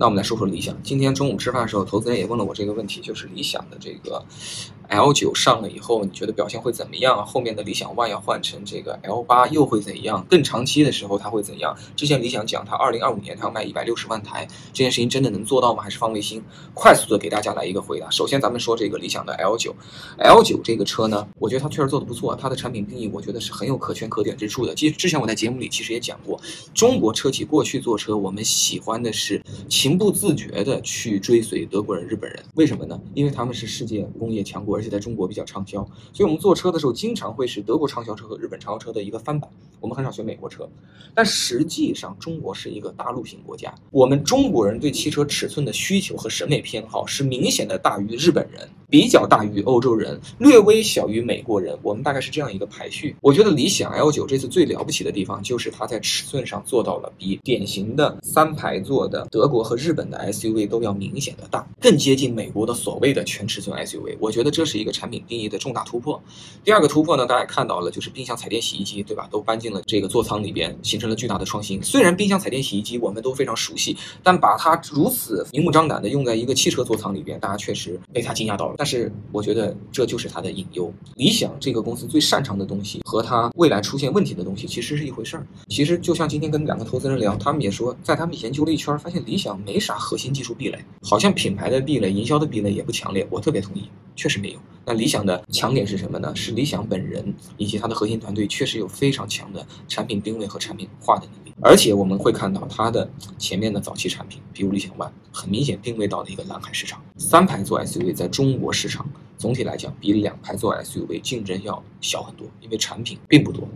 那我们来说说理想。今天中午吃饭的时候，投资人也问了我这个问题，就是理想的这个 L 九上了以后，你觉得表现会怎么样？后面的理想 ONE 要换成这个 L 八又会怎样？更长期的时候它会怎样？之前理想讲它二零二五年它要卖一百六十万台，这件事情真的能做到吗？还是放卫星？快速的给大家来一个回答。首先咱们说这个理想的 L 九，L 九这个车呢，我觉得它确实做的不错，它的产品定义我觉得是很有可圈可点之处的。其实之前我在节目里其实也讲过，中国车企过去做车，我们喜欢的是。情不自觉的去追随德国人、日本人，为什么呢？因为他们是世界工业强国，而且在中国比较畅销，所以我们坐车的时候经常会是德国畅销车和日本畅销车的一个翻版。我们很少选美国车，但实际上中国是一个大陆型国家，我们中国人对汽车尺寸的需求和审美偏好是明显的大于日本人。比较大于欧洲人，略微小于美国人，我们大概是这样一个排序。我觉得理想 L 九这次最了不起的地方，就是它在尺寸上做到了比典型的三排座的德国和日本的 SUV 都要明显的大，更接近美国的所谓的全尺寸 SUV。我觉得这是一个产品定义的重大突破。第二个突破呢，大家也看到了，就是冰箱、彩电、洗衣机，对吧？都搬进了这个座舱里边，形成了巨大的创新。虽然冰箱、彩电、洗衣机我们都非常熟悉，但把它如此明目张胆的用在一个汽车座舱里边，大家确实被它惊讶到了。但是我觉得这就是它的隐忧。理想这个公司最擅长的东西和它未来出现问题的东西其实是一回事儿。其实就像今天跟两个投资人聊，他们也说，在他们研究了一圈，发现理想没啥核心技术壁垒，好像品牌的壁垒、营销的壁垒也不强烈。我特别同意，确实没有。那理想的强点是什么呢？是理想本人以及它的核心团队确实有非常强的产品定位和产品化的能力。而且我们会看到它的前面的早期产品，比如理想 ONE，很明显定位到了一个蓝海市场。三排座 SUV 在中国市场总体来讲比两排座 SUV 竞争要小很多，因为产品并不多。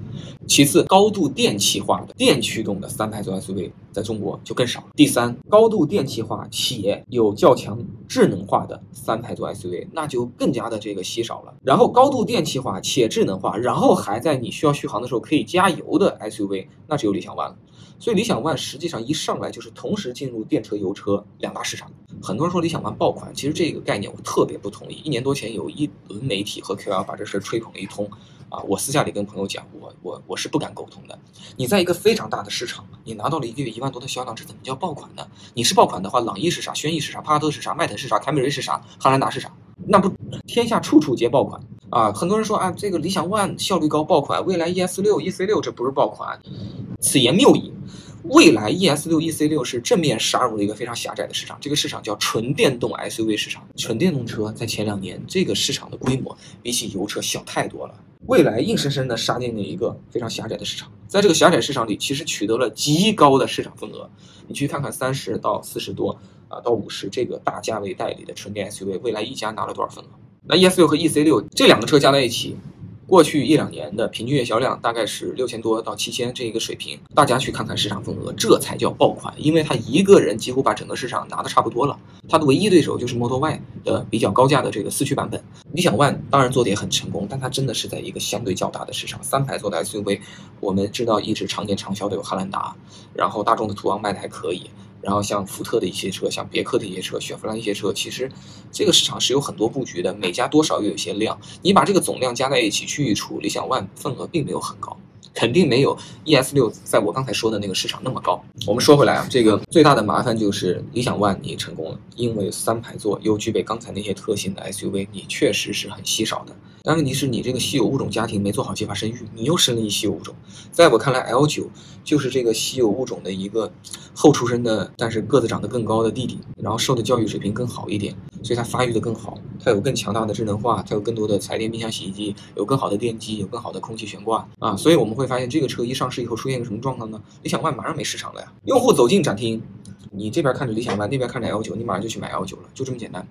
其次，高度电气化的电驱动的三排座 SUV 在中国就更少了。第三，高度电气化且有较强智能化的三排座 SUV 那就更加的这个稀少了。然后，高度电气化且智能化，然后还在你需要续航的时候可以加油的 SUV，那只有理想 ONE 了。所以理想 ONE 实际上一上来就是同时进入电车、油车两大市场。很多人说理想 ONE 爆款，其实这个概念我特别不同意。一年多前有一轮媒体和 QL 把这事吹捧了一通，啊，我私下里跟朋友讲，我我我是不敢苟同的。你在一个非常大的市场，你拿到了一个月一万多的销量，这怎么叫爆款呢？你是爆款的话，朗逸是啥？轩逸是啥？帕萨特是啥？迈腾是啥？凯美瑞是啥？汉兰达是啥？那不天下处处皆爆款啊！很多人说啊，这个理想 ONE 效率高，爆款；蔚来 ES 六、EC 六这不是爆款，此言谬矣。蔚来 ES 六、EC 六是正面杀入了一个非常狭窄的市场，这个市场叫纯电动 SUV 市场。纯电动车在前两年这个市场的规模比起油车小太多了。蔚来硬生生的杀进了一个非常狭窄的市场，在这个狭窄市场里，其实取得了极高的市场份额。你去看看三十到四十多啊到五十这个大价位代理的纯电 SUV，未来一家拿了多少份额？那 ES 六和 EC 六这两个车加在一起。过去一两年的平均月销量大概是六千多到七千这一个水平，大家去看看市场份额，这才叫爆款，因为他一个人几乎把整个市场拿的差不多了。他的唯一对手就是 Model Y 的比较高价的这个四驱版本。理想 ONE 当然做的也很成功，但它真的是在一个相对较大的市场。三排座的 SUV，我们知道一直常年畅销的有汉兰达，然后大众的途昂卖的还可以。然后像福特的一些车，像别克的一些车，雪佛兰一些车，其实这个市场是有很多布局的，每家多少又有些量。你把这个总量加在一起去除，理想 ONE 份额并没有很高，肯定没有 ES 六在我刚才说的那个市场那么高。我们说回来啊，这个最大的麻烦就是理想 ONE 你成功了，因为三排座又具备刚才那些特性的 SUV，你确实是很稀少的。但问题是你这个稀有物种家庭没做好计划生育，你又生了一稀有物种。在我看来，L 九就是这个稀有物种的一个后出生的，但是个子长得更高的弟弟，然后受的教育水平更好一点，所以它发育的更好，它有更强大的智能化，它有更多的彩电、冰箱、洗衣机，有更好的电机，有更好的空气悬挂啊。所以我们会发现，这个车一上市以后出现一个什么状况呢？理想 ONE 马上没市场了呀！用户走进展厅，你这边看着理想 ONE，那边看着 L 九，你马上就去买 L 九了，就这么简单。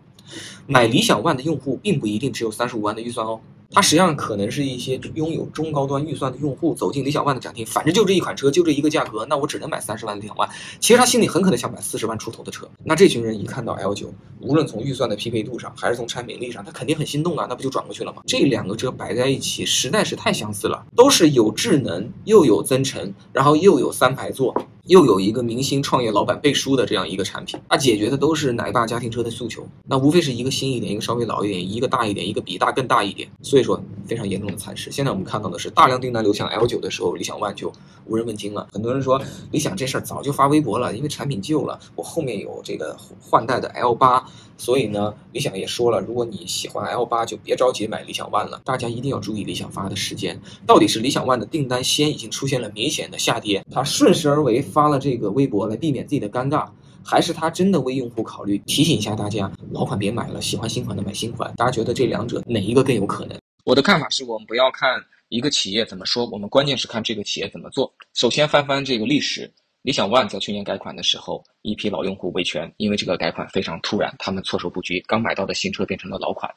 买理想 ONE 的用户并不一定只有三十五万的预算哦。它实际上可能是一些拥有中高端预算的用户走进理想 ONE 的展厅，反正就这一款车，就这一个价格，那我只能买三十万的理想 ONE。其实他心里很可能想买四十万出头的车。那这群人一看到 L 九，无论从预算的匹配度上，还是从产品力上，他肯定很心动啊，那不就转过去了吗？这两个车摆在一起，实在是太相似了，都是有智能，又有增程，然后又有三排座。又有一个明星创业老板背书的这样一个产品，它解决的都是奶爸家庭车的诉求，那无非是一个新一点，一个稍微老一点，一个大一点，一个比大更大一点，所以说非常严重的蚕食。现在我们看到的是大量订单流向 L 九的时候，理想 ONE 就无人问津了。很多人说理想这事儿早就发微博了，因为产品旧了，我后面有这个换代的 L 八，所以呢，理想也说了，如果你喜欢 L 八，就别着急买理想 ONE 了。大家一定要注意理想发的时间，到底是理想 ONE 的订单先已经出现了明显的下跌，它顺势而为发了这个微博来避免自己的尴尬。还是他真的为用户考虑，提醒一下大家，老款别买了，喜欢新款的买新款。大家觉得这两者哪一个更有可能？我的看法是我们不要看一个企业怎么说，我们关键是看这个企业怎么做。首先翻翻这个历史，理想 ONE 在去年改款的时候，一批老用户维权，因为这个改款非常突然，他们措手不及，刚买到的新车变成了老款。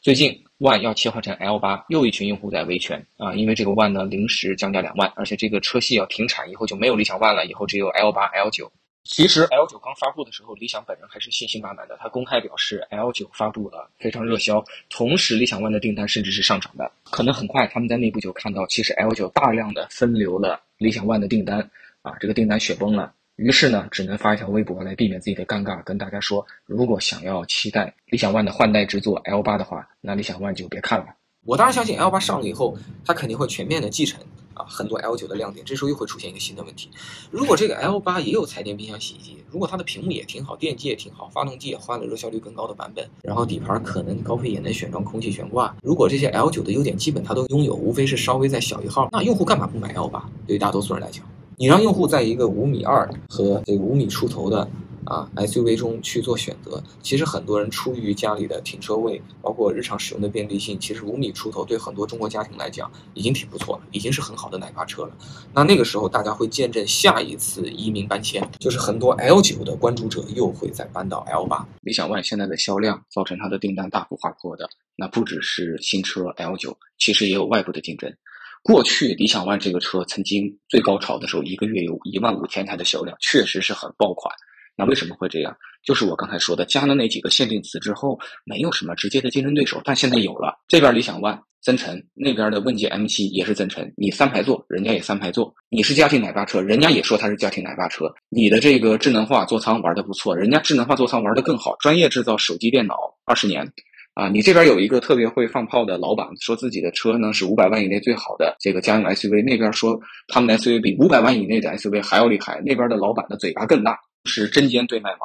最近 ONE 要切换成 L 八，又一群用户在维权啊，因为这个 ONE 呢临时降价两万，而且这个车系要停产，以后就没有理想 ONE 了，以后只有 L 八、L 九。其实 L 九刚发布的时候，理想本人还是信心满满的。他公开表示，L 九发布了，非常热销。同时，理想 ONE 的订单甚至是上涨的。可能很快，他们在内部就看到，其实 L 九大量的分流了理想 ONE 的订单，啊，这个订单雪崩了。于是呢，只能发一条微博来避免自己的尴尬，跟大家说，如果想要期待理想 ONE 的换代之作 L 八的话，那理想 ONE 就别看了。我当然相信 L 八上了以后，它肯定会全面的继承。啊，很多 L 九的亮点，这时候又会出现一个新的问题。如果这个 L 八也有彩电、冰箱、洗衣机，如果它的屏幕也挺好，电机也挺好，发动机也换了热效率更高的版本，然后底盘可能高配也能选装空气悬挂，如果这些 L 九的优点基本它都拥有，无非是稍微再小一号，那用户干嘛不买 L 八？对于大多数人来讲，你让用户在一个五米二和这个五米出头的。啊，SUV 中去做选择，其实很多人出于家里的停车位，包括日常使用的便利性，其实五米出头对很多中国家庭来讲已经挺不错了，已经是很好的奶爸车了。那那个时候大家会见证下一次移民搬迁，就是很多 L 九的关注者又会再搬到 L 八。理想 ONE 现在的销量造成它的订单大幅滑坡的，那不只是新车 L 九，其实也有外部的竞争。过去理想 ONE 这个车曾经最高潮的时候，一个月有一万五千台的销量，确实是很爆款。那为什么会这样？就是我刚才说的，加了那几个限定词之后，没有什么直接的竞争对手。但现在有了，这边理想 ONE 增程，那边的问界 M7 也是增程。你三排座，人家也三排座。你是家庭奶爸车，人家也说它是家庭奶爸车。你的这个智能化座舱玩的不错，人家智能化座舱玩的更好。专业制造手机电脑二十年，啊，你这边有一个特别会放炮的老板，说自己的车呢是五百万以内最好的这个家用 SUV，那边说他们的 SUV 比五百万以内的 SUV 还要厉害。那边的老板的嘴巴更大。是针尖对麦芒，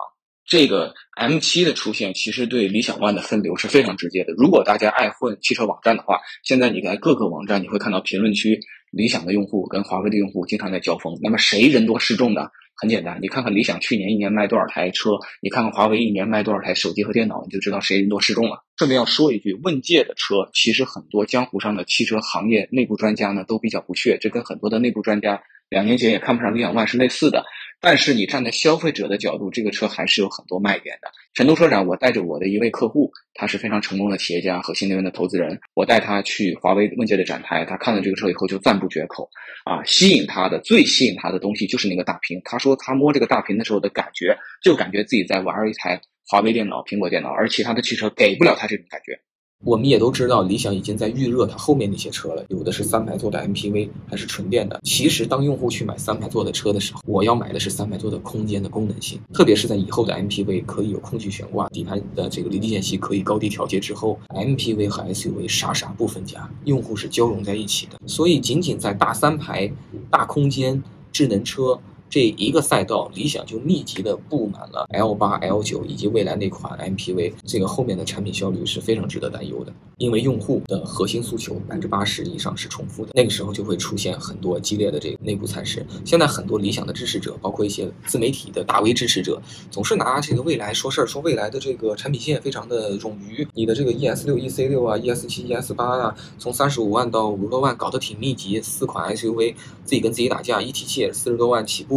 这个 M7 的出现其实对理想 ONE 的分流是非常直接的。如果大家爱混汽车网站的话，现在你在各个网站你会看到评论区，理想的用户跟华为的用户经常在交锋。那么谁人多势众呢？很简单，你看看理想去年一年卖多少台车，你看看华为一年卖多少台手机和电脑，你就知道谁人多势众了。顺便要说一句，问界的车其实很多江湖上的汽车行业内部专家呢都比较不屑，这跟很多的内部专家两年前也看不上理想 ONE 是类似的。但是你站在消费者的角度，这个车还是有很多卖点的。成都车展，我带着我的一位客户，他是非常成功的企业家和新能源的投资人，我带他去华为问界的展台，他看了这个车以后就赞不绝口。啊，吸引他的最吸引他的东西就是那个大屏。他说他摸这个大屏的时候的感觉，就感觉自己在玩一台华为电脑、苹果电脑，而其他的汽车给不了他这种感觉。我们也都知道，理想已经在预热它后面那些车了，有的是三排座的 MPV，还是纯电的。其实，当用户去买三排座的车的时候，我要买的是三排座的空间的功能性，特别是在以后的 MPV 可以有空气悬挂，底盘的这个离地间隙可以高低调节之后，MPV 和 SUV 傻傻不分家，用户是交融在一起的。所以，仅仅在大三排、大空间、智能车。这一个赛道，理想就密集的布满了 L 八、L 九以及未来那款 MPV，这个后面的产品效率是非常值得担忧的。因为用户的核心诉求百分之八十以上是重复的，那个时候就会出现很多激烈的这个内部赛事。现在很多理想的支持者，包括一些自媒体的大 V 支持者，总是拿这个未来说事儿，说未来的这个产品线非常的冗余。你的这个 ES 六、EC 六啊，ES 七、ES 八啊，从三十五万到五十多万，搞得挺密集。四款 SUV 自己跟自己打架，一体器也是四十多万起步。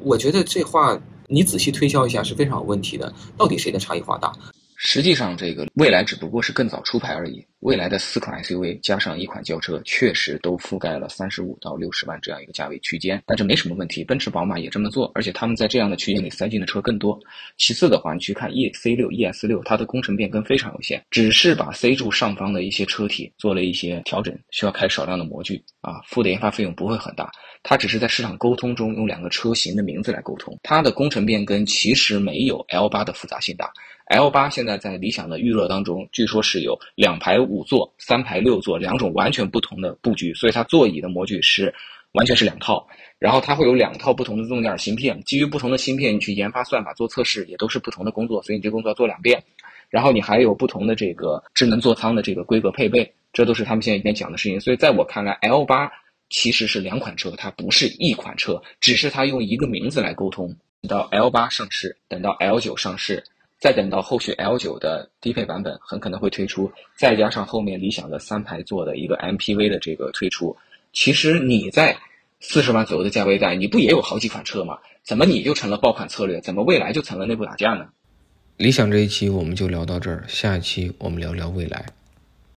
我觉得这话你仔细推敲一下是非常有问题的。到底谁的差异化大？实际上，这个未来只不过是更早出牌而已。未来的四款 SUV 加上一款轿车，确实都覆盖了三十五到六十万这样一个价位区间，但这没什么问题。奔驰、宝马也这么做，而且他们在这样的区间里塞进的车更多。其次的话，你去看 EC 六、ES 六，它的工程变更非常有限，只是把 C 柱上方的一些车体做了一些调整，需要开少量的模具啊，付的研发费用不会很大。它只是在市场沟通中用两个车型的名字来沟通，它的工程变更其实没有 L 八的复杂性大。L 八现在在理想的预热当中，据说是有两排五座、三排六座两种完全不同的布局，所以它座椅的模具是完全是两套。然后它会有两套不同的自动驾驶芯片，基于不同的芯片，你去研发算法、做测试，也都是不同的工作，所以你这工作要做两遍。然后你还有不同的这个智能座舱的这个规格配备，这都是他们现在一边讲的事情。所以在我看来，L 八其实是两款车，它不是一款车，只是它用一个名字来沟通。等到 L 八上市，等到 L 九上市，再等到后续 L 九的低配版本很可能会推出，再加上后面理想的三排座的一个 MPV 的这个推出，其实你在。四十万左右的价位带，你不也有好几款车吗？怎么你就成了爆款策略？怎么未来就成了内部打架呢？理想这一期我们就聊到这儿，下一期我们聊聊未来。